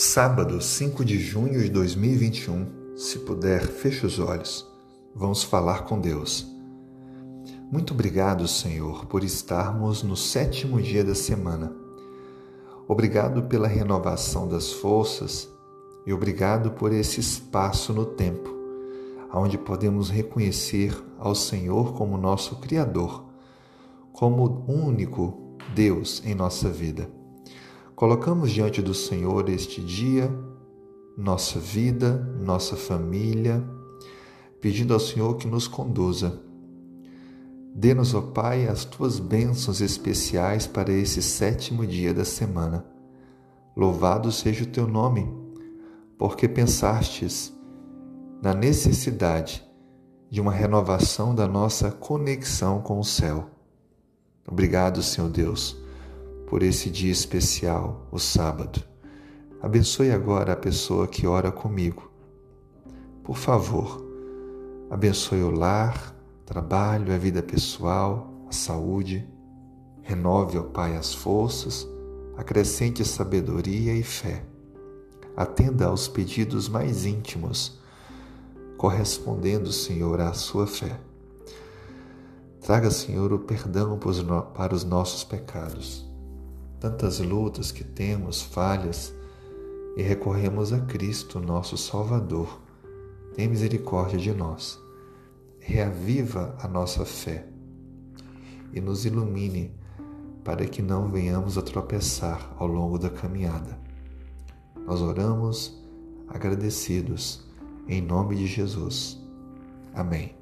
Sábado, 5 de junho de 2021. Se puder, feche os olhos. Vamos falar com Deus. Muito obrigado, Senhor, por estarmos no sétimo dia da semana. Obrigado pela renovação das forças e obrigado por esse espaço no tempo, onde podemos reconhecer ao Senhor como nosso Criador, como único Deus em nossa vida. Colocamos diante do Senhor este dia, nossa vida, nossa família, pedindo ao Senhor que nos conduza. Dê-nos, ó Pai, as tuas bênçãos especiais para esse sétimo dia da semana. Louvado seja o teu nome, porque pensastes na necessidade de uma renovação da nossa conexão com o céu. Obrigado, Senhor Deus por esse dia especial, o sábado. Abençoe agora a pessoa que ora comigo. Por favor, abençoe o lar, trabalho, a vida pessoal, a saúde. Renove, ó Pai, as forças, acrescente sabedoria e fé. Atenda aos pedidos mais íntimos, correspondendo, Senhor, à sua fé. Traga, Senhor, o perdão para os nossos pecados tantas lutas que temos, falhas, e recorremos a Cristo, nosso Salvador. Tem misericórdia de nós. Reaviva a nossa fé e nos ilumine para que não venhamos a tropeçar ao longo da caminhada. Nós oramos agradecidos em nome de Jesus. Amém.